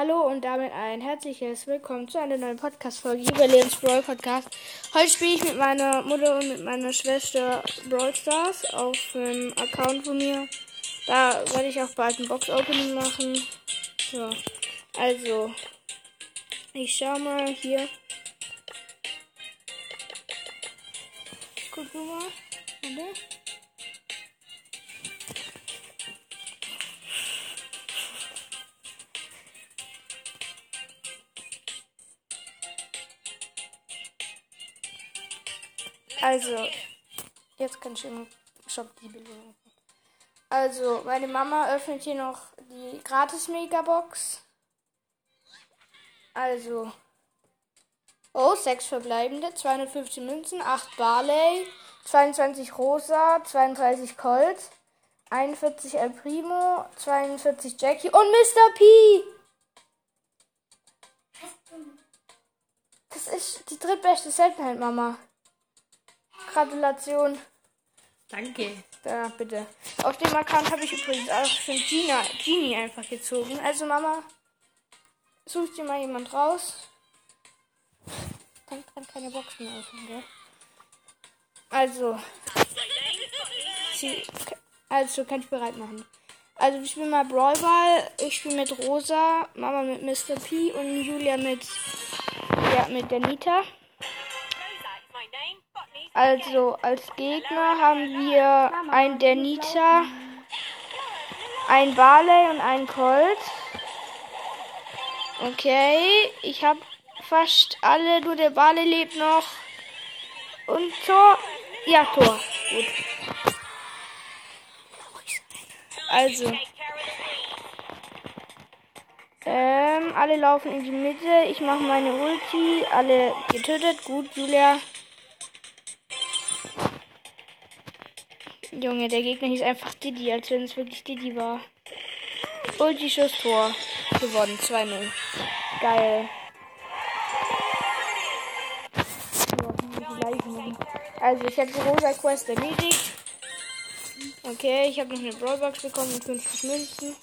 Hallo und damit ein herzliches Willkommen zu einer neuen Podcast-Folge hier bei Leons Brawl Podcast. Heute spiele ich mit meiner Mutter und mit meiner Schwester Brawl Stars auf dem Account von mir. Da werde ich auch bald ein Box-Opening machen. So, also, ich schau mal hier. Guck mal. Warte. Also, jetzt kann ich im Shop die Belohnung. Also, meine Mama öffnet hier noch die gratis Megabox. Also, oh, 6 verbleibende, 250 Münzen, 8 Barley, 22 Rosa, 32 Colt, 41 El Primo, 42 Jackie und Mr. P. Das ist die drittbeste Seltenheit, Mama. Gratulation. Danke. Da, bitte. Auf dem Account habe ich übrigens auch schon Gina, Genie einfach gezogen. Also Mama, such dir mal jemand raus. Dann kann keine Boxen mehr öffnen, gell? Also. Sie, also, kann ich bereit machen. Also, ich spiele mal Brawlball. Ich spiele mit Rosa, Mama mit Mr. P und Julia mit, ja, mit der Nita. Also als Gegner haben wir ein Denita, ein Barley und ein Colt. Okay, ich habe fast alle, nur der Barley lebt noch. Und Tor. Ja, Tor. Gut. Also. Ähm, alle laufen in die Mitte. Ich mache meine Ulti. Alle getötet. Gut, Julia. Junge, der Gegner hieß einfach Diddy, als wenn es wirklich Diddy war. Ulti-Schuss Tor. Gewonnen. 2-0. Geil. Also, ich habe die rosa Quest erledigt. Okay, ich habe noch eine Brawlbox bekommen mit 50 Münzen.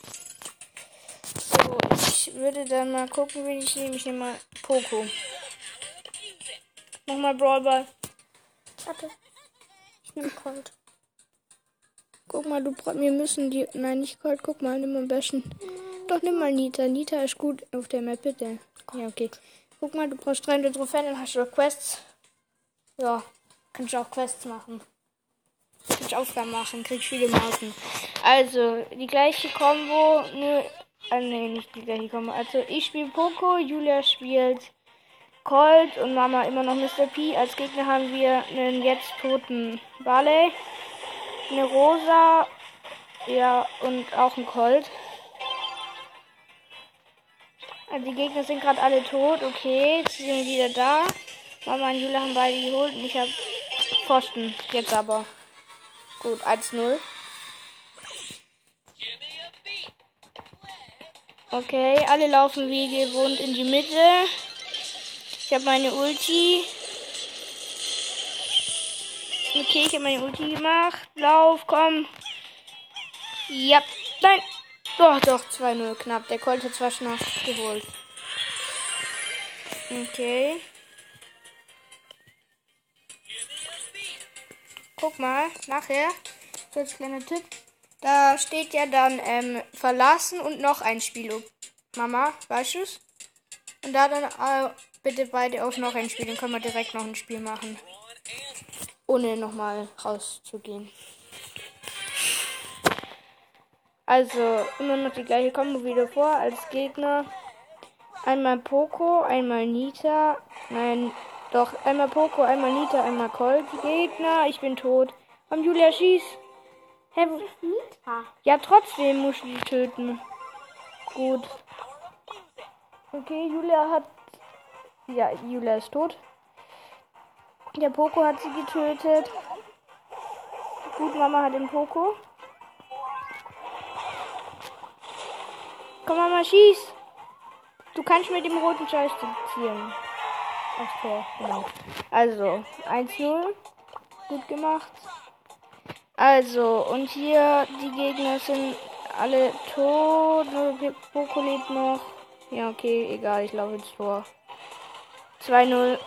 So, ich würde dann mal gucken, wen ich nehme. Ich nehme mal Poco. Nochmal Brawlball. Warte. Ich nehme Colt. Guck mal, du wir müssen die. Nein, nicht Colt, guck mal, nimm am besten. Doch, nimm mal Nita. Nita ist gut auf der Map, bitte. Ja, okay. Guck mal, du brauchst 300 Trophäen, dann hast du auch Quests. Ja, kannst du auch Quests machen. Kannst Aufgaben machen, kriegst viele Marken. Also, die gleiche Combo, nur. Ah, nee, nicht die gleiche Combo. Also, ich spiele Poco, Julia spielt Colt und Mama immer noch Mr. P. Als Gegner haben wir einen jetzt toten Barley eine Rosa, ja, und auch ein Colt. Also die Gegner sind gerade alle tot. Okay, sie sind wieder da. Mama und Jule haben beide geholt und ich habe Pfosten. Jetzt aber. Gut, 1-0. Okay, alle laufen wie gewohnt in die Mitte. Ich habe meine Ulti. Okay, ich habe meine Ulti gemacht. Lauf, komm. Ja, nein. Doch, doch, 2-0 knapp. Der Colt hat zwar schon geholt. Okay. Guck mal, nachher, so als kleiner Tipp, da steht ja dann ähm, verlassen und noch ein Spiel. Mama, weißt du's? Und da dann äh, bitte beide auf noch ein Spiel, dann können wir direkt noch ein Spiel machen ohne nochmal rauszugehen. Also immer noch die gleiche Kombo wieder vor als Gegner. Einmal Poco, einmal Nita. Nein, doch, einmal Poco, einmal Nita, einmal Colt. Gegner, ich bin tot. Komm, Julia, schieß. Hä? Nita. Ja, trotzdem muss ich die töten. Gut. Okay, Julia hat. Ja, Julia ist tot. Der Poco hat sie getötet. Gut, Mama hat den Poco. Komm, Mama, schieß. Du kannst mit dem roten Joystick zielen. Aufs Tor, genau. Also, 1-0. Gut gemacht. Also, und hier, die Gegner sind alle tot. Poco lebt noch. Ja, okay, egal, ich laufe ins Tor. 2-0.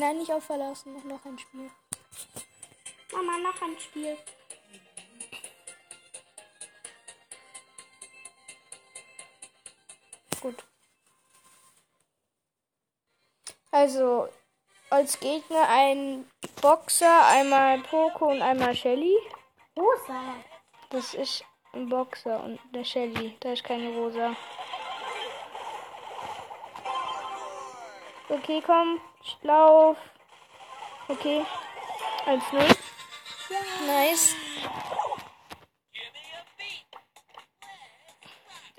Nein, nicht auf verlassen. Noch, noch ein Spiel. Mama, noch ein Spiel. Gut. Also, als Gegner ein Boxer, einmal Poco und einmal Shelly. Rosa. Das ist ein Boxer und der Shelly. Da ist keine Rosa. Okay, komm. Lauf. Okay. 1-0. Nice.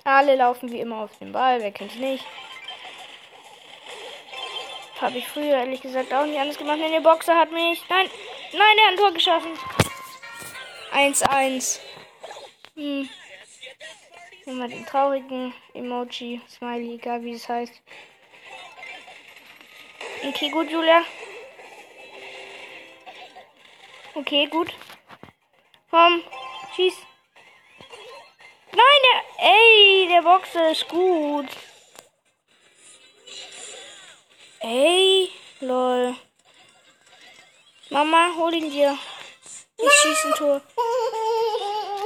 Alle laufen wie immer auf den Ball. Wer kennt's nicht? Habe ich früher ehrlich gesagt auch nicht anders gemacht. Denn der Boxer hat mich. Nein, nein, der hat ein Tor geschossen. 1-1. Hm. Wir den traurigen Emoji, Smiley, egal wie es heißt. Okay, gut, Julia. Okay, gut. Komm, schieß. Nein, der. Ey, der Boxer ist gut. Ey, lol. Mama, hol ihn dir. Ich schieße ein Tor.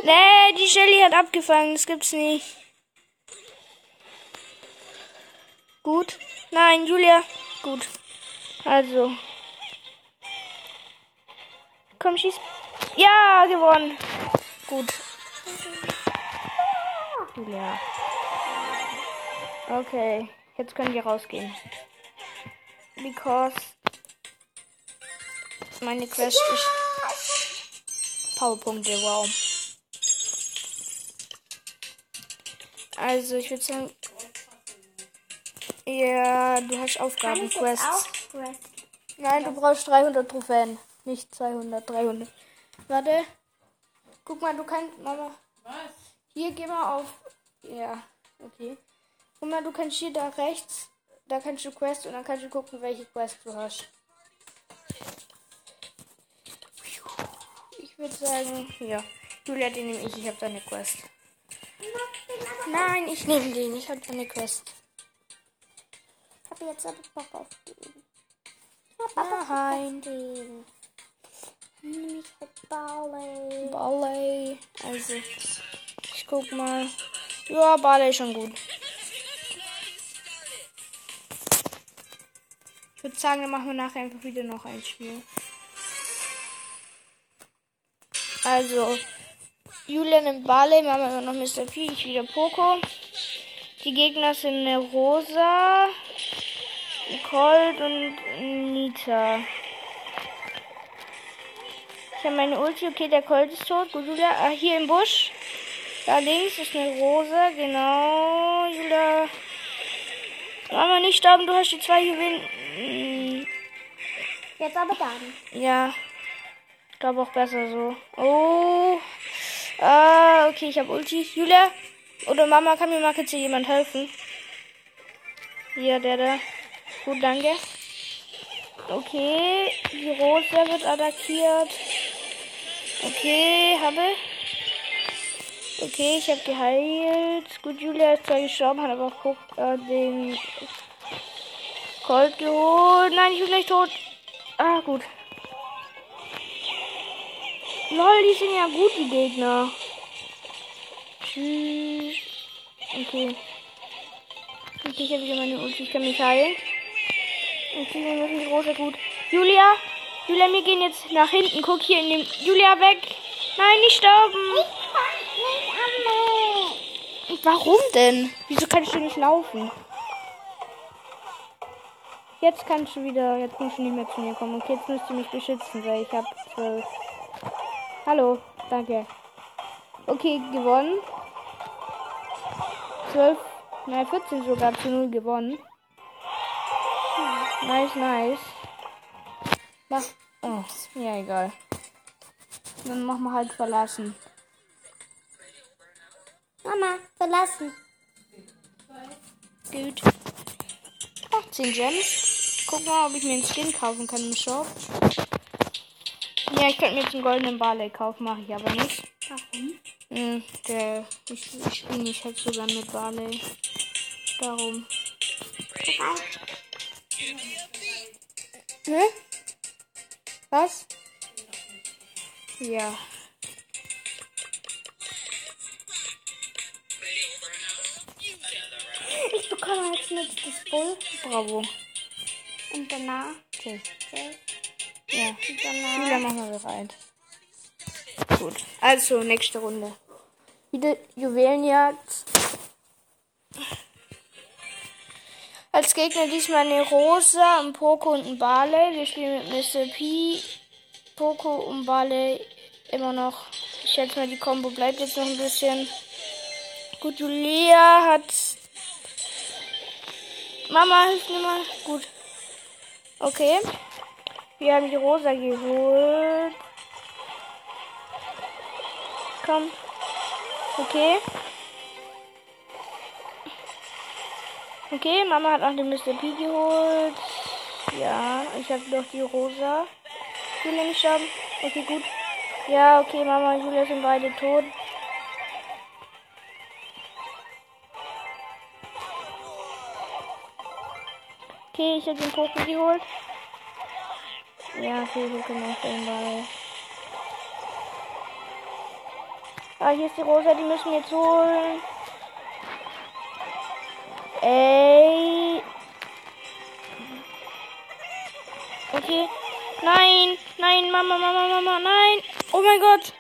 Nee, die Shelly hat abgefangen. Das gibt's nicht. Gut. Nein, Julia. Gut. Also. Komm, schieß. Ja, gewonnen. Gut. Julia. Okay. Jetzt können wir rausgehen. Because meine Quest ist Powerpunkte, wow. Also, ich würde sagen. Ja, du hast Aufgabenquests. Nein, du brauchst 300 Trophäen. Nicht 200, 300. Warte. Guck mal, du kannst. Mama. Was? Hier, geh mal auf. Ja, okay. Guck mal, du kannst hier da rechts. Da kannst du Quest und dann kannst du gucken, welche Quest du hast. Ich würde sagen, ja. Julia, den nehme ich. Ich habe deine Quest. Nein, ich nehme den. Ich habe deine Quest. Ich habe jetzt aber Bock auf den. Nein. Nämlich mit Barley. Barley. Also, ich guck mal. Ja, Barley ist schon gut. Ich würde sagen, dann machen wir nachher einfach wieder noch ein Spiel. Also, Julia nimmt Barley, Mama immer noch Mr. P, ich wieder Poco. Die Gegner sind eine Rosa, Colt und Nita. Ich habe meine Ulti, okay, der Colt ist tot. Gut, Julia, ah, hier im Busch. Da links ist eine Rosa, genau. Julia. Mama, nicht sterben, du hast die zwei. Hm, Jetzt aber dann. Ja. Ich glaube auch besser so. Oh. Ah, okay, ich habe Ulti. Julia oder Mama, kann mir mal kurz hier jemand helfen? Hier, der da. Gut, danke. Okay, die Rosa wird attackiert. Okay, habe. Okay, ich habe geheilt. Gut, Julia ist zwar gestorben, hat aber auch äh, den Colt geholt. Nein, ich bin gleich tot. Ah, gut. Lol, die sind ja gut, die Gegner. Tschüss. Okay. Okay, ich habe wieder meine Ulti. Ich kann mich heilen. Okay, wir müssen die Rose gut. Julia, Julia, wir gehen jetzt nach hinten. Guck hier in dem. Julia, weg. Nein, nicht sterben. Warum denn? Wieso kannst du nicht laufen? Jetzt kannst du wieder. Jetzt musst du nicht mehr zu mir kommen. Okay, jetzt müsst du mich beschützen, weil ich habe zwölf. Hallo, danke. Okay, gewonnen. 12, nein, 14 sogar zu 0 gewonnen. Nice, nice. Mach, oh, ja, egal. Dann machen wir halt verlassen. Mama, verlassen. Gut. 18 Gems. Guck mal, ob ich mir einen Skin kaufen kann im Shop. Ja, ich könnte mir jetzt einen goldenen Barley kaufen, mache ich aber nicht. Warum? Hm, der, ich, ich spiele nicht halt so gern mit Barley. Darum. Bereit? Hä? Was? Ja. Ich bekomme als nächstes Bull. Bravo. Und danach. Okay. Jay. Ja. Und Wieder danach. machen wir bereit. Gut. Also, nächste Runde. Wieder Juwelenjagd. Als Gegner diesmal eine Rosa, ein Poco und ein Barley. Wir spielen mit Mr. P, Poco und Barley immer noch. Ich schätze mal, die Combo bleibt jetzt noch ein bisschen. Gut, Julia hat. Mama, hilf mir mal. Gut. Okay. Wir haben die Rosa geholt. Komm. Okay. Okay, Mama hat auch den Mr. P geholt. Ja, ich habe doch die Rosa. Julia nicht sterben. Okay, gut. Ja, okay, Mama und Julia sind beide tot. Okay, ich habe den Pokémon geholt. Ja, okay, wir können auch den Ball. Ah, hier ist die Rosa, die müssen wir jetzt holen. Ey. Okay. Nein, nein, Mama, Mama, Mama, nein. Oh mein Gott.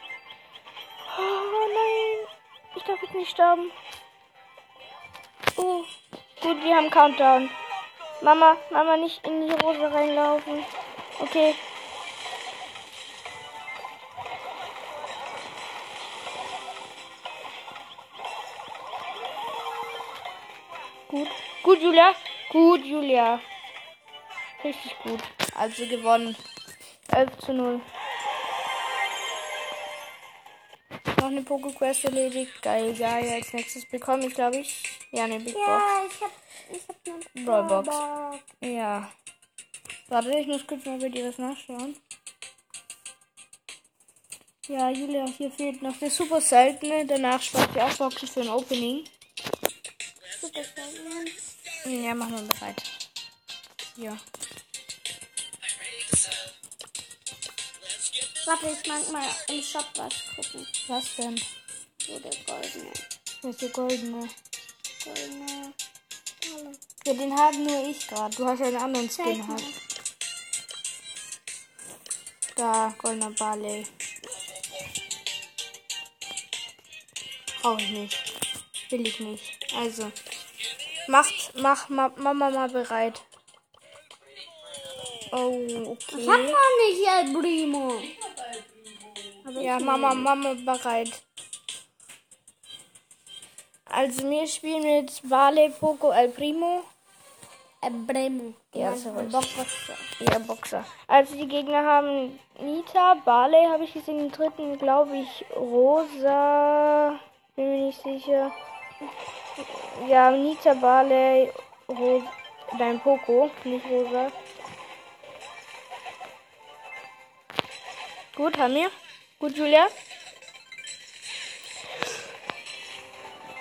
Oh nein. Ich darf jetzt nicht sterben. Oh. Gut, wir haben Countdown. Mama, Mama, nicht in die Rose reinlaufen. Okay. Gut. Gut, Julia. Gut, Julia. Richtig gut. Also gewonnen. 11 zu 0. Noch eine Pokéquest erledigt. Geil, geil. Als nächstes bekomme ich, glaube ich. Ja, eine Big Box. Ja, ich hab, ich hab eine Brawlbox. Ja. Warte, ich muss kurz mal bei dir was nachschauen. Ja, Julia, hier fehlt noch der super seltene. Danach spart ihr auch Boxen für ein Opening. Super selten. Ja, machen wir bereit. Ja. Warte, ich mag mal im Shop was gucken. Was denn? Wo der goldene. Das ist der goldene. Goldene. Hallo. Ja, den haben nur ich gerade. Du hast ja einen anderen Zeig Skin mal. halt. Da, goldener Barley. Brauche ich nicht. Will ich nicht. Also. Macht, mach ma, Mama mal bereit. Oh, Ich hab okay. noch nicht El Primo. Ja, Mama. Mama bereit. Also wir spielen mit Barley, Poco, El Primo. El Primo. Ja, so. Boxer. Ja, Boxer. Also die Gegner haben Nita, Barley habe ich gesehen, den dritten glaube ich Rosa, bin mir nicht sicher. Ja, Nita, Barley, Ro dein Poco, nicht Rosa. Gut, haben wir. Gut, Julia.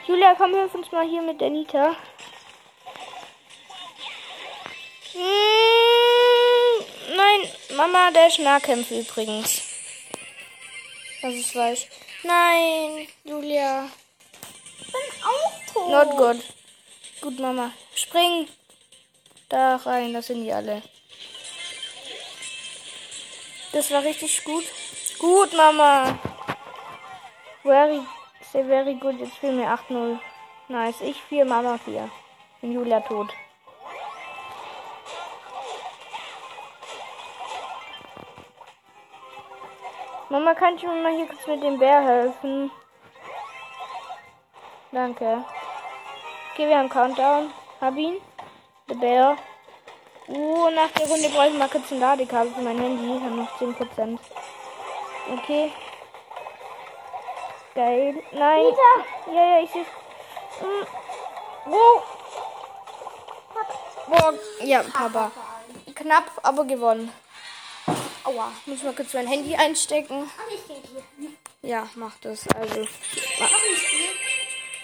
Julia, komm, hilf uns mal hier mit der Nita. Mm, Nein, Mama, der ist Nahkämpfer übrigens. Das ist weiß. Nein, Julia. Ich bin auch tot. Not good. Gut, Mama. Spring. Da rein, das sind die alle. Das war richtig gut. Gut, Mama. Very, sehr very good. Jetzt spielen wir 8-0. Nice. Ich 4, Mama 4. Bin Julia tot. Mama, kannst du mir mal hier kurz mit dem Bär helfen? Danke. Okay, wir haben Countdown. Hab ihn. Der Bär. Uh, nach der Runde brauche ich mal kurz ein Ladekabel für mein Handy. Ich habe noch 10%. Okay. Geil. Nein. Ja, ja, ich sehe. Mm. Wo? Boah. Ja, Papa. Knapp, aber gewonnen. Aua. Muss mal kurz mein Handy einstecken. Ja, mach das. Also. Spiel.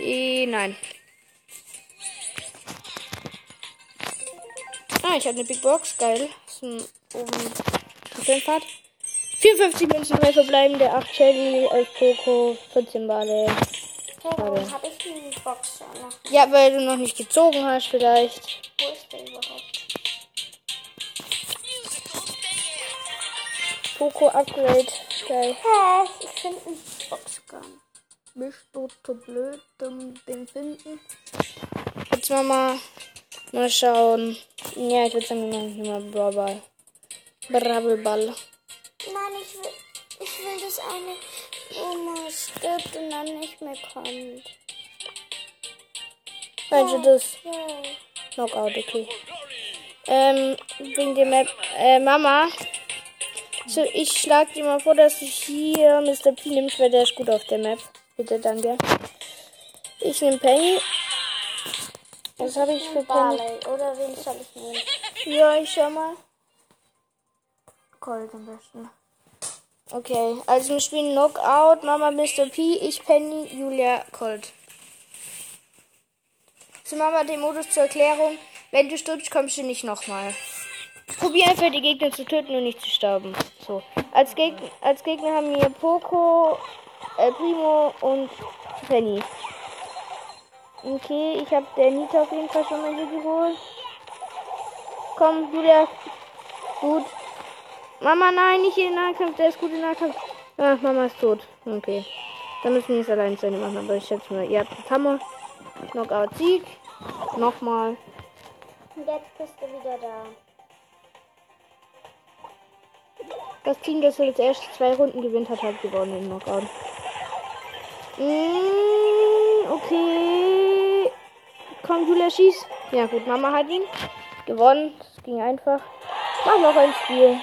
Eh, nein. Ah, ich habe eine Big Box. Geil. Ist ein oben Trophäenfahrt. 54 Münzen, 3 verbleibende, 8 Shelly, 11 Poco, 14 Bale. Warum habe ich die Box noch? Ja, weil du noch nicht gezogen hast, vielleicht. Wo ist der überhaupt? Poco Upgrade. Geil. Hä? Ich finde die Box Bist du zu blöd, um den finden? Jetzt mal mal, mal schauen. Ja, ich würde sagen, wir machen hier mal Brawl. Brabbelball. Nein, ich will, ich will das eine, wo man stirbt und dann nicht mehr kommt. Also das Ja. Knockout, okay. Ähm, wegen der Map. Äh, Mama. So, ich schlag dir mal vor, dass du hier Mr. P nimmst, weil der ist gut auf der Map. Bitte, danke. Ich nehme Penny. Was habe ich für Penny? Oder wen soll ich nehmen? Ja, ich schau mal. Colt am besten. Okay, also wir spielen Knockout, Mama Mr. P, ich Penny, Julia Colt. So Mama den Modus zur Erklärung. Wenn du stirbst, kommst du nicht nochmal. Probier einfach die Gegner zu töten und nicht zu sterben. So. Als, Geg als Gegner haben wir Poco, El Primo und Penny. Okay, ich habe der Nita auf jeden Fall schon mal hier geholt. Komm, Julia. Gut. Mama, nein, nicht in den Nahkampf. Der ist gut in den Nahkampf. Ah, Mama ist tot. Okay. Dann müssen wir jetzt allein zu Ende machen. Aber ich schätze mal, ihr habt das Hammer. Knockout Sieg. Nochmal. Und jetzt bist du wieder da. Das Team, das jetzt erst zwei Runden gewinnt hat, hat gewonnen im Knockout. Mm, okay. Komm, Julia, schieß. Ja, gut, Mama hat ihn. Gewonnen. Das ging einfach. Mach noch ein Spiel.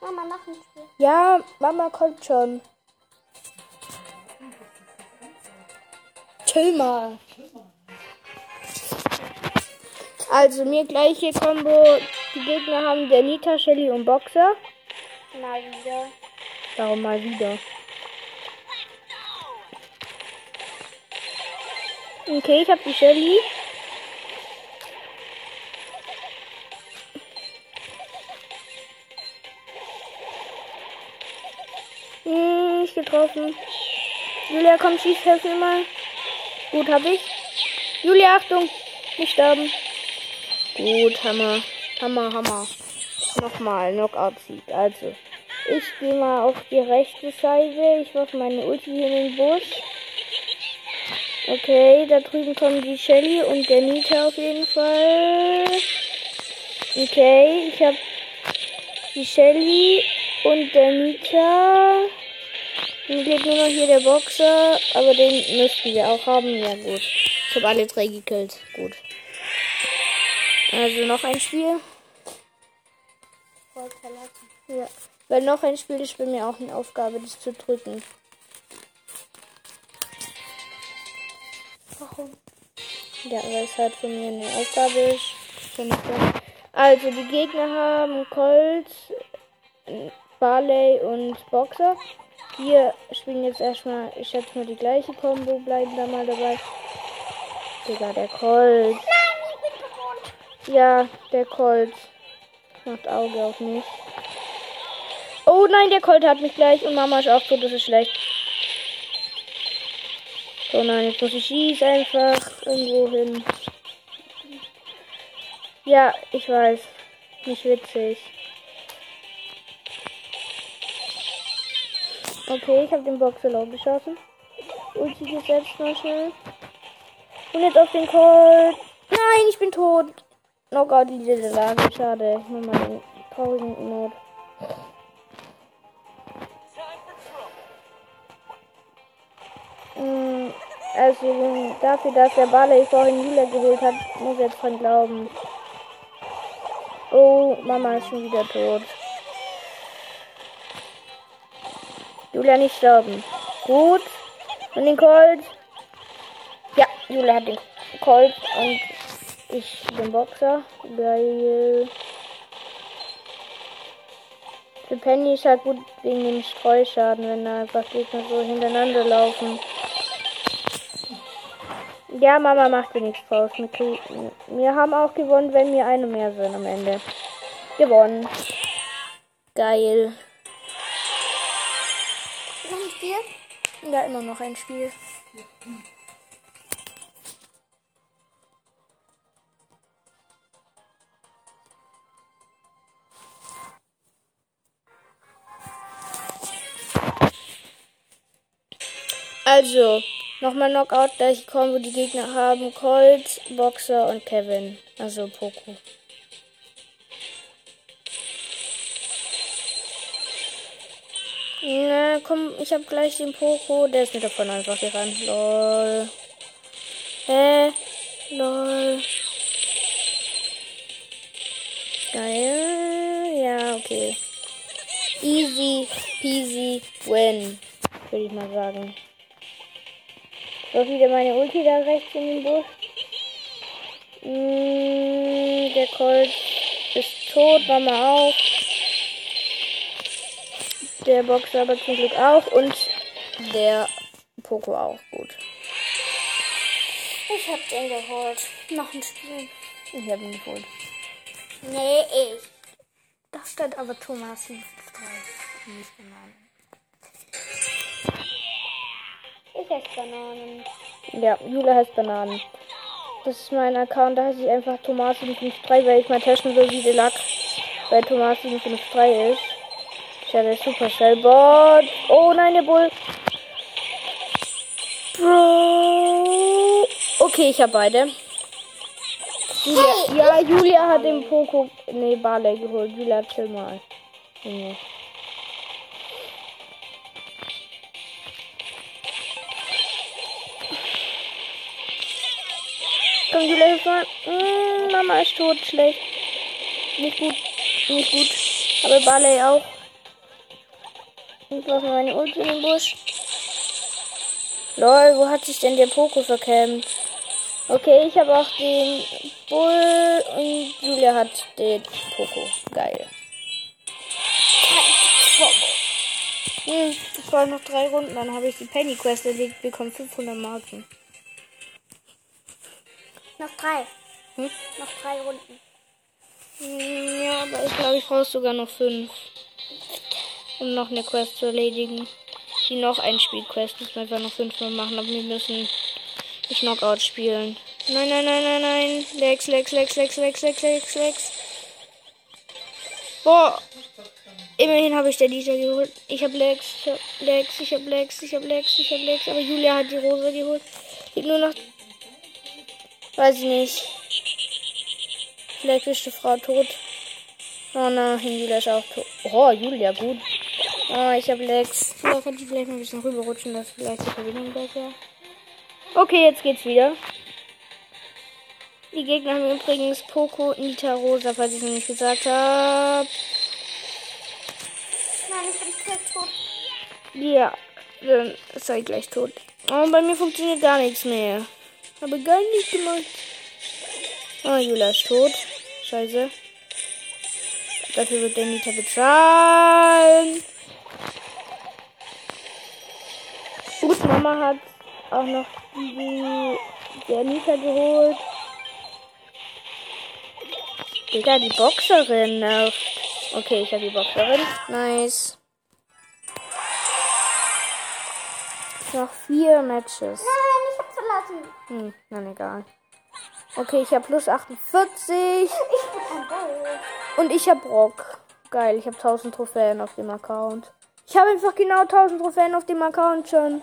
Mama, noch ein Spiel. Ja, Mama kommt schon. Chill mal. Also mir gleiche Combo. Die Gegner haben der Nita, Shelly und Boxer. Mal wieder. Darum mal wieder. Okay, ich habe die Shelly. Hm, nicht getroffen. Julia, komm, schieß, helf mir mal. Gut, hab ich. Julia, Achtung. Nicht sterben. Gut, Hammer. Hammer, Hammer. Nochmal, Knockout-Sieg. Also, ich gehe mal auf die rechte Seite. Ich werfe meine Ulti in den Busch. Okay, da drüben kommen die Shelly und der Nita auf jeden Fall. Okay, ich habe die Shelly und der Nita. Dann geht nur noch hier der Boxer, aber den müssten wir auch haben. Ja gut. Ich habe alle drei gekillt. Gut. Also noch ein Spiel. Ja. Weil noch ein Spiel ist bei mir auch eine Aufgabe, das zu drücken. Warum? Ja, weil es halt für mich eine Aufgabe ist. Also, die Gegner haben Colt, Barley und Boxer. Wir spielen jetzt erstmal, ich schätze mal die gleiche Combo, bleiben da mal dabei. Digga, der Colt. Ja, der Colt macht Auge auf mich. Oh nein, der Colt hat mich gleich und Mama ist auch tot, das ist schlecht. So nein, jetzt muss ich schießen einfach irgendwo hin. Ja, ich weiß. Nicht witzig. Okay, ich habe den Boxer low geschossen. Ulti gesetzt mal schnell. Und jetzt auf den Colt. Nein, ich bin tot. Knockout in dieser Lage. Schade. Ich mach mal den traurigen Mode. Also dafür, dass der Barley vorhin Julia geholt hat, muss ich jetzt dran glauben. Oh, Mama ist schon wieder tot. Julia nicht sterben. Gut. Und den Colt. Ja, Julia hat den Colt und ich den Boxer. Geil. Für Penny ist halt gut wegen dem Streuschaden, wenn da einfach Gegner so hintereinander laufen. Ja, Mama macht dir nichts draus. Wir, haben auch gewonnen, wenn wir eine mehr sind am Ende. Gewonnen. Geil. Noch ein Spiel? Ja, immer noch ein Spiel. Also, nochmal Knockout, gleiche Kombo, die Gegner haben Colt, Boxer und Kevin. Also Poco. Na, komm, ich hab gleich den Poco. Der ist mir davon einfach gerannt. Lol. Hä? Lol. Geil. Ja, okay. Easy peasy win. Würde ich mal sagen. So, wieder meine Ulti da rechts in den Busch. Mm, der Colt ist tot, Mama auch. Der Boxer aber zum Glück auch und der Poco auch gut. Ich hab den geholt. Noch ein Spiel. Ich habe ihn geholt. Nee, ich. Da stand aber Thomas 3. Nicht Bananen. Esse Bananen. Ja, Jule heißt Bananen. Das ist mein Account, da heiße ich einfach Thomas753, weil ich mal testen will, wie der Lack bei Thomas753 ist. Ich habe Supercell Bot. Oh nein, der Bull. Bro. Okay, ich habe beide. Julia, ja, Julia hat den Poco. Nee, Barley geholt. Julia, chill mal. Junge. Komm, Julia, hilf mal. Mm, Mama ist tot. Schlecht. Nicht gut. Nicht gut. Aber Barley auch. Ich mal meine Ulti den Busch. Lol, wo hat sich denn der Poco verkämmt? Okay, ich habe auch den Bull und Julia hat den Poco. Geil. Hm, es waren noch drei Runden, dann habe ich die Penny Quest erledigt, bekomme 500 Marken. Noch drei. Hm? Noch drei Runden. Hm, Ja, aber ich glaube, ich brauche sogar noch fünf. Um noch eine Quest zu erledigen. Die noch ein Spielquest müssen wir einfach noch fünfmal machen, aber wir müssen das Knockout spielen. Nein, nein, nein, nein, nein. Lex, Lex, Lex, Lex, Lex, Lex, Lex, Lex. Boah. Immerhin habe ich der Lisa geholt. Ich habe Lex, ich habe Lex, ich habe Lex, ich habe Lex, ich habe Lex. Aber Julia hat die Rose geholt. Gibt nur noch. Weiß ich nicht. Vielleicht ist die Frau tot. Oh nein, Julia ist auch tot. Oh, Julia, gut. Oh, ich habe Lex. Vielleicht könnte ich vielleicht noch ein bisschen rüberrutschen, dass vielleicht die Verbindung besser. Okay, jetzt geht's wieder. Die Gegner haben übrigens Poco, Nita, Rosa, falls ich noch nicht gesagt habe. Nein, ich bin fast tot. Ja, dann sei ich gleich tot. Oh, bei mir funktioniert gar nichts mehr. Habe gar nichts gemacht. Oh, Julia ist tot. Scheiße. Dafür wird der Nita bezahlen. Gut, Mama hat auch noch die, der Nita geholt. Digga, die Boxerin nervt. Okay, ich habe die Boxerin. Nice. Noch vier Matches. Verlassen. Hm, dann egal. Okay, ich habe plus 48. Ich bin ein Bull. Und ich habe Brock. Geil, ich habe 1000 Trophäen auf dem Account. Ich habe einfach genau 1000 Trophäen auf dem Account schon.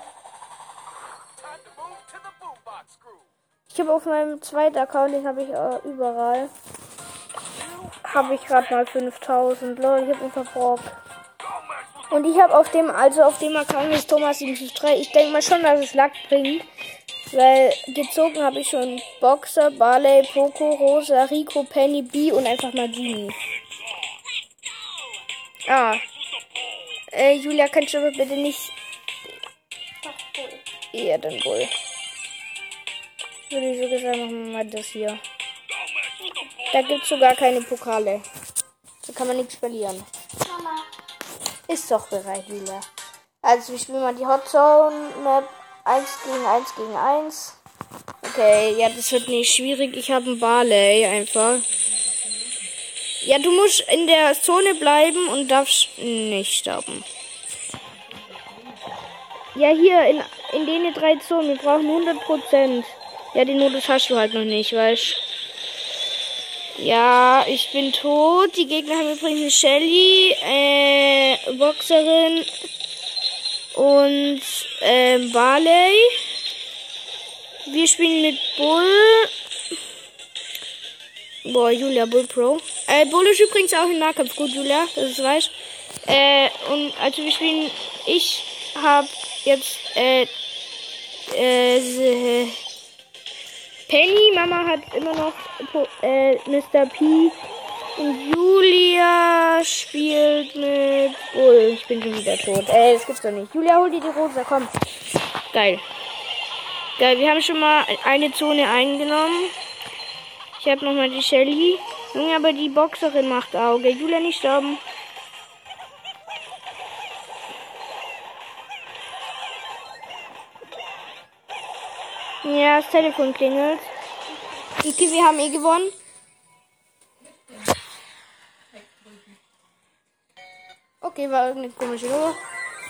Ich habe auf meinem zweiten Account, den habe ich äh, überall. Habe ich gerade mal 5000. Leute, ich habe einfach Brock. Und ich habe auf dem, also auf dem Account ist Thomas 753. Ich denke mal schon, dass es Lack bringt. Weil gezogen habe ich schon Boxer, Barley, Poco, Rosa, Rico, Penny, B und einfach mal Genie. Ah. Äh, Julia, kannst du aber bitte nicht. Ja, dann wohl. Würde ich sogar sagen, machen wir mal das hier. Da gibt es sogar keine Pokale. Da kann man nichts verlieren. Mama, Ist doch bereit, Julia. Also, ich spiele mal die Hot Zone Map 1 gegen 1 gegen 1. Okay, ja, das wird nicht schwierig. Ich habe einen Barley einfach. Ja, du musst in der Zone bleiben und darfst nicht sterben. Ja, hier in, in den drei Zonen. Wir brauchen 100%. Ja, den Modus hast du halt noch nicht, weißt Ja, ich bin tot. Die Gegner haben übrigens eine Shelly, äh, Boxerin und äh, Barley. Wir spielen mit Bull. Boah, Julia, Bull Pro. Äh, Bull ist übrigens auch im Nahkampf gut, Julia, das ist weiß. Äh, und also wir spielen, ich hab jetzt, äh, äh, Penny, Mama hat immer noch äh, Mr. P. Und Julia spielt mit Bull. Ich bin schon wieder tot. Ey, das gibt's doch nicht. Julia, hol dir die Rosa, komm. Geil. Geil, wir haben schon mal eine Zone eingenommen. Ich habe nochmal die Shelly. Junge, aber die Boxerin macht Auge. Julia nicht sterben. Ja, das Telefon klingelt. Okay, wir haben eh gewonnen. Okay, war irgendeine komische Nummer.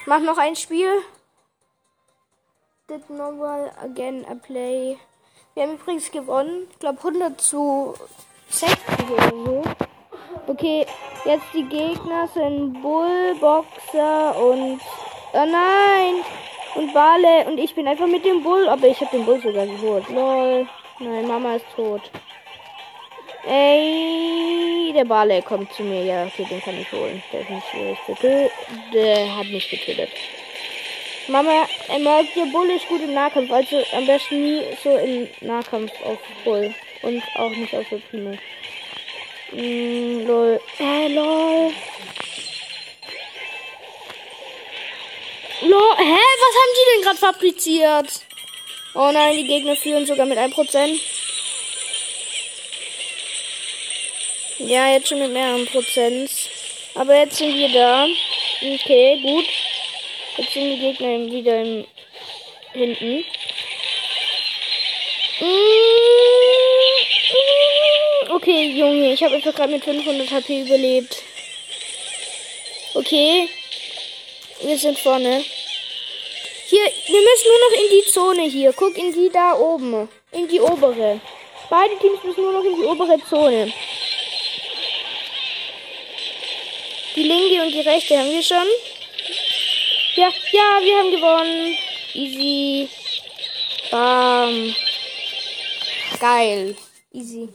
Mach noch ein Spiel. Did normal again a play. Wir haben übrigens gewonnen. Ich glaube 100 zu 60 oder so. Okay, jetzt die Gegner sind Bull, Boxer und. Oh nein! Und Bale. Und ich bin einfach mit dem Bull. Aber ich habe den Bull sogar geholt. Lol. Nein, Mama ist tot. Ey, der Bale kommt zu mir. Ja, okay, den kann ich holen. Der ist nicht schwierig Der hat mich getötet. Mama, er der Bull ist gut im Nahkampf. Also am besten nie so im Nahkampf auf Bull. Und auch nicht auf Prime. Mm, lol. Äh, lol. Lol. Hä? Was haben die denn gerade fabriziert? Oh nein, die Gegner führen sogar mit 1%. Ja, jetzt schon mit mehreren Prozent. Aber jetzt sind wir da. Okay, gut. Jetzt sind die Gegner wieder im, hinten. Okay, Junge, ich habe einfach gerade mit 500 HP überlebt. Okay. Wir sind vorne. Hier, wir müssen nur noch in die Zone hier. Guck in die da oben. In die obere. Beide Teams müssen nur noch in die obere Zone. Die linke und die rechte haben wir schon. Ja, ja, wir haben gewonnen. Easy. Bam. Geil. Easy.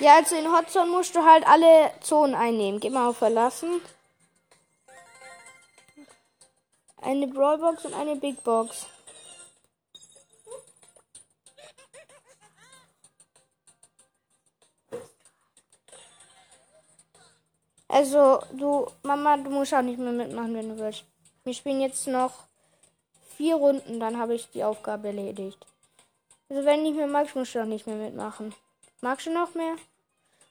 Ja, also in Hotzone musst du halt alle Zonen einnehmen. Geh mal auf Verlassen. Eine Brawlbox und eine Big Box. Also, du, Mama, du musst auch nicht mehr mitmachen, wenn du willst. Wir spielen jetzt noch vier Runden, dann habe ich die Aufgabe erledigt. Also, wenn nicht mehr magst, musst du auch nicht mehr mitmachen. Magst du noch mehr?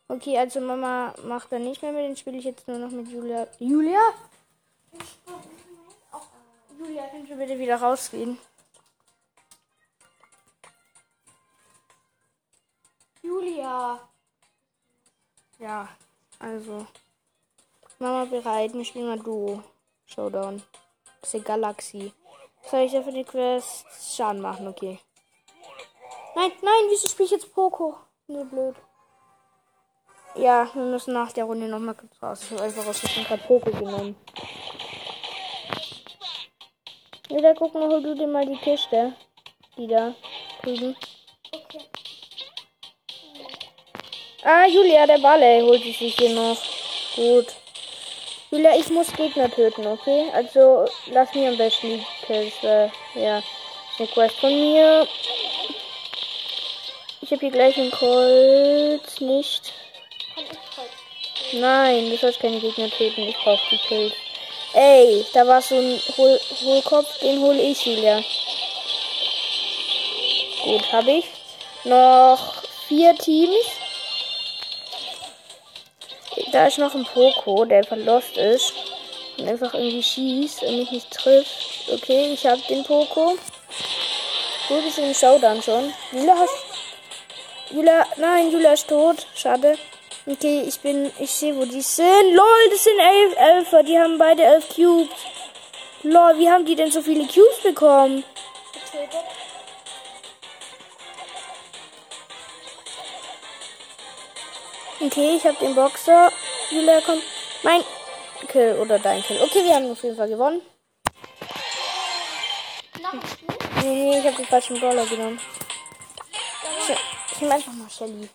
Okay, also Mama macht dann nicht mehr mit, dann spiele ich jetzt nur noch mit Julia. Julia? Julia, kannst du bitte wieder rausgehen? Julia. Ja, also. Mama bereit, wir spielen mal Duo. Showdown. Das ist Galaxy. Soll ich dafür die Quest Schaden machen? Okay. Nein, nein, wieso spiele ich jetzt Poco? So blöd. Ja, wir müssen nach der Runde nochmal kurz raus. Ich habe einfach aus dem gerade Poco genommen. Wieder gucken, hol du dir mal die Kiste. Die da drüben. Okay. Ah, Julia, der Balle holt sich hier noch. Gut. Julia, ich muss Gegner töten, okay? Also lass mir am besten die Kills. Äh, ja, eine Quest von mir. Ich habe hier gleich einen Colt. Nicht. Nein, du sollst keine Gegner töten. Ich brauche die Kills. Ey, da war so ein Hohlkopf. Den hole ich, Julia. Gut, habe ich. Noch vier Teams. Da ist noch ein Poco, der verlost ist. und einfach irgendwie schießt und mich nicht trifft. Okay, ich habe den Poco. Gut, ist im Showdown schon. Julia hast. Julia, nein, Julia ist tot. Schade. Okay, ich bin, ich sehe, wo die sind. Lol, das sind elf Elfer. Die haben beide elf Cubes. Lol, wie haben die denn so viele Cubes bekommen? Getötet. Okay, ich habe den Boxer. Julia kommt. Mein Kill oder dein Kill. Okay, wir haben auf jeden Fall gewonnen. Nee, nee, ich habe den falschen Brawler genommen. Ich, ich nehme einfach mal Shelly.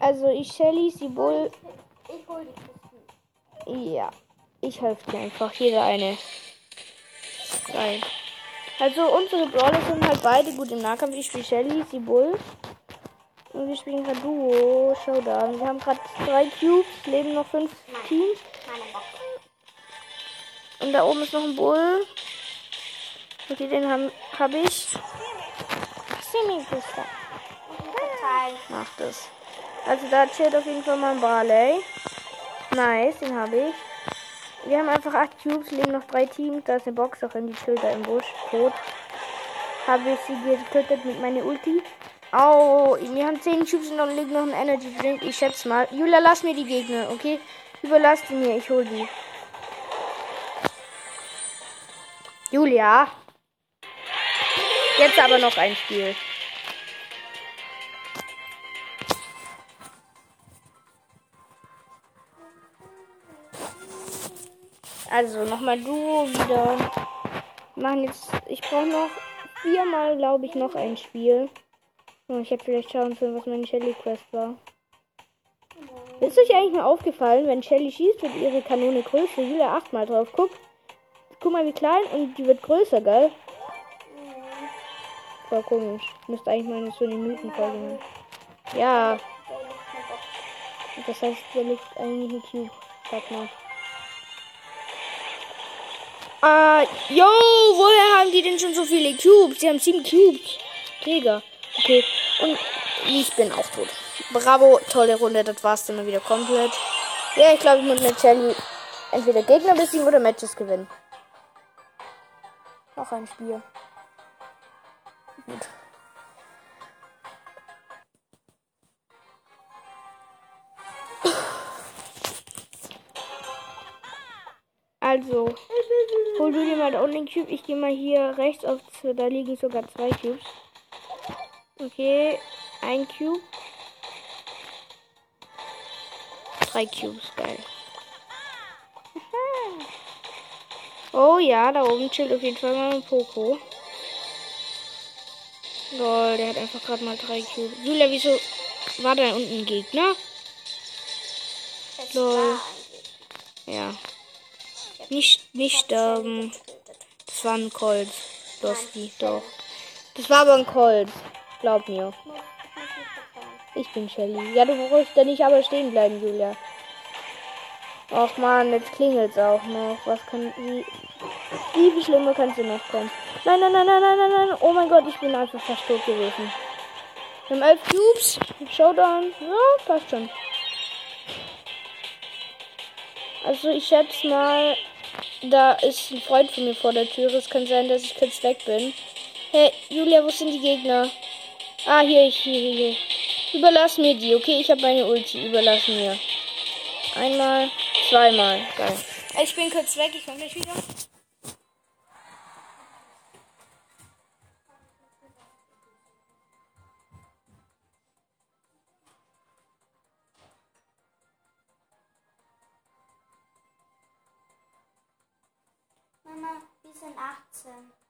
Also ich Shelly, sie Bull. Ich hol die Kisten. Ja, ich helfe dir einfach. Jeder eine. Geil. Also unsere Brawler sind halt beide gut im Nahkampf. Ich spiele Shelly, sie Bull. Und wir spielen gerade Duo Showdown. Wir haben gerade drei Cubes, leben noch fünf Teams. Und da oben ist noch ein Bull. Okay, den habe hab ich. Semi-Booster. Verteilt. Mach das. Also da chillt auf jeden Fall mal ein Barley. Nice, den habe ich. Wir haben einfach acht Cubes, leben noch drei Teams. Da ist eine Box auch in die Schilder im Busch. Tot. Habe ich sie getötet mit meiner Ulti. Au, wir haben zehn Cubes und dann liegt noch ein Energy Drink. Ich schätze mal. Julia, lass mir die Gegner, okay? Überlass die mir, ich hol die. Julia. Jetzt aber noch ein Spiel. Also nochmal Duo wieder. Machen jetzt. Ich brauche noch viermal, glaube ich, noch ein Spiel. Oh, ich hätte vielleicht schauen sollen, was meine Shelly Quest war. Ist euch eigentlich mal aufgefallen, wenn Shelly schießt, wird ihre Kanone größer? Julia achtmal drauf. Guck. Guck mal, wie klein und die wird größer, gell? Voll komisch. Müsste eigentlich mal eine so eine Mythenfolge machen. Ja, das heißt, da liegt eigentlich ein Cube. Sag mal. Ah, yo, woher haben die denn schon so viele Cubes? Die haben sieben Cubes. Digga. Okay. Und ich bin auch tot. Bravo, tolle Runde. Das war's dann mal wieder komplett. Ja, ich glaube, ich muss mit Shelly entweder Gegner besiegen oder Matches gewinnen. Noch ein Spiel. Gut. Also, hol du dir mal da unten den Cube. Ich gehe mal hier rechts auf. Da liegen sogar zwei Cubes. Okay, ein Cube. Drei Cubes, geil. Oh ja, da oben chillt auf jeden Fall mal ein Poco. Lol, der hat einfach gerade mal drei Cubes. Julia, wieso war da unten ein Gegner? Lol. Ja. Nicht, nicht getötet. Das war ein Colt. Losti, doch. Das war aber ein Colt. Glaub mir. Ich bin Shelly. Ja, du brauchst da nicht aber stehen bleiben, Julia. Och man, jetzt klingelt's auch noch. Was kann. Wie, wie schlimmer kannst du noch kommen? Nein, nein, nein, nein, nein, nein, nein. Oh mein Gott, ich bin einfach fast tot gewesen. Wir haben elf Cubes. Showdown. Ja, passt schon. Also ich schätze mal, da ist ein Freund von mir vor der Tür. Es kann sein, dass ich kurz weg bin. Hey, Julia, wo sind die Gegner? Ah, hier, hier, hier. Überlass mir die, okay? Ich habe meine Ulti. Überlass mir. Einmal, zweimal. Geil. Ich bin kurz weg, ich komme gleich wieder. Sind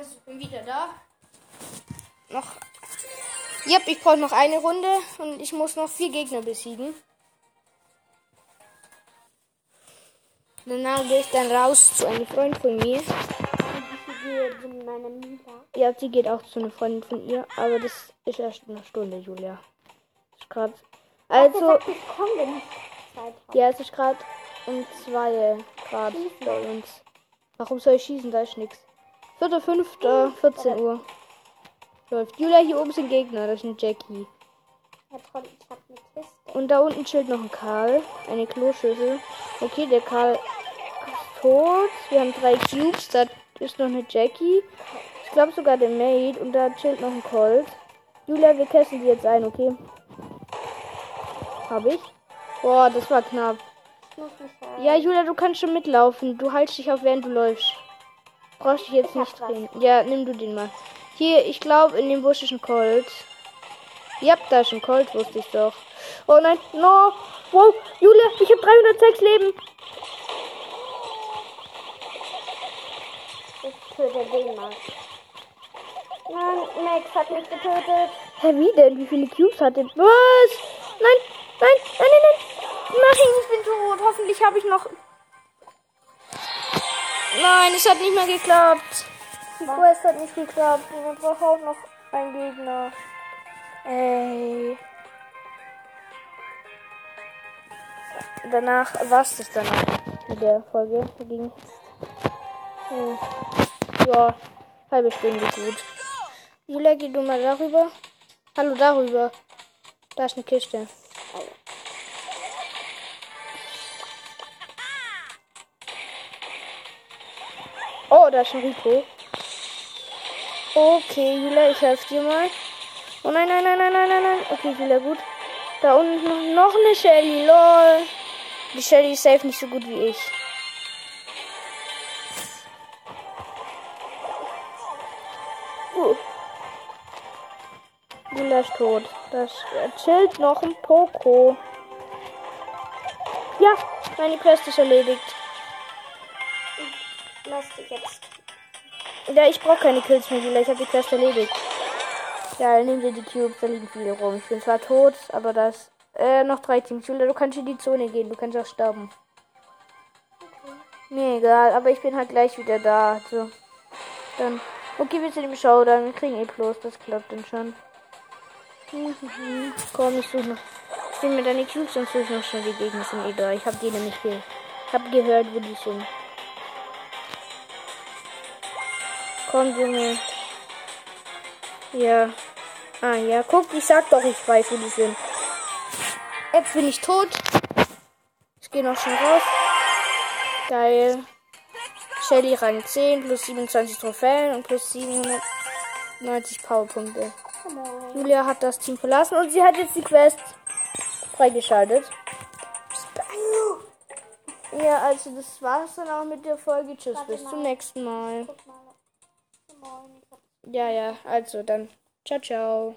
Also, ich bin wieder da. noch. Yep, ich brauche noch eine Runde und ich muss noch vier Gegner besiegen. Danach gehe ich dann raus zu einem Freund von mir. Ja, sie geht auch zu einer Freundin von ihr, aber das ist erst in einer Stunde, Julia. Ist grad. Also, ja, es ist gerade um 2 Grad bei uns. Warum soll ich schießen? Da ist nichts. 4.5. 14 Uhr. Läuft. Julia, hier oben sind Gegner. Das ist ein Jackie. Und da unten chillt noch ein Karl. Eine Kloschüssel. Okay, der Karl ist tot. Wir haben drei Cubes. Da ist noch eine Jackie. Ich glaube sogar der Maid. Und da chillt noch ein Colt. Julia, wir testen die jetzt ein, okay? Hab ich. Boah, das war knapp. Ja, Julia, du kannst schon mitlaufen. Du haltst dich auf, während du läufst. Brauchst dich jetzt nicht drehen. Ja, nimm du den mal. Hier, ich glaube, in dem Busch ist ein Colt. Ja, da ist ein Colt, wusste ich doch. Oh nein, no. Wow, Julia, ich habe 306 Leben. Ich töte den mal. Nein, Max hat mich getötet. Hä, wie denn? Wie viele Cubes hat der? Was? Nein, nein, nein, nein, nein. Nein, ich bin tot. Hoffentlich habe ich noch... Nein, es hat nicht mehr geklappt. Die Quest hat nicht geklappt. Und wir brauchen auch noch einen Gegner. Ey. Danach war es das dann mit der Folge. Ging. Hm. Ja, halbe Stunde gut. Julia, geh du mal darüber. Hallo, darüber. Da ist eine Kiste. Oh, da ist ein Rico. Okay, Julia, ich helfe dir mal. Oh nein, nein, nein, nein, nein, nein, nein. Okay, Julia, gut. Da unten noch eine Shelly, lol. Die Shelly ist safe nicht so gut wie ich. Uh. Ist tot. Das äh, chillt noch ein Poco. Ja, meine Quest ist erledigt. Lass dich jetzt. Ja, ich brauche keine Kills mehr. Ich habe die Quest erledigt. Ja, dann nehmen wir die Cubes, da liegen viele rum. Ich bin zwar tot, aber das. Äh, noch drei Teams. Julia, du kannst in die Zone gehen, du kannst auch sterben. Mir egal, aber ich bin halt gleich wieder da. Also, dann. Okay, wir sind im Showdown. Wir kriegen eh plus, das klappt dann schon. Mhm. Komm, ich suche noch. Ich will mir deine Cubes und suche noch schnell die Gegner sind eh da. Ich habe die nämlich ge hab gehört, wo die sind. Komm, Junge. Ja. Ah, ja. Guck, ich sag doch, ich weiß, wo die sind. Jetzt bin ich tot. Ich gehe noch schon raus. Geil. Shelly Rang 10 plus 27 Trophäen und plus 790 Powerpunkte. Julia hat das Team verlassen und sie hat jetzt die Quest freigeschaltet. Ja, also das war's dann auch mit der Folge. Tschüss, Warte bis mal. zum nächsten Mal. Ja, ja, also dann. Ciao, ciao.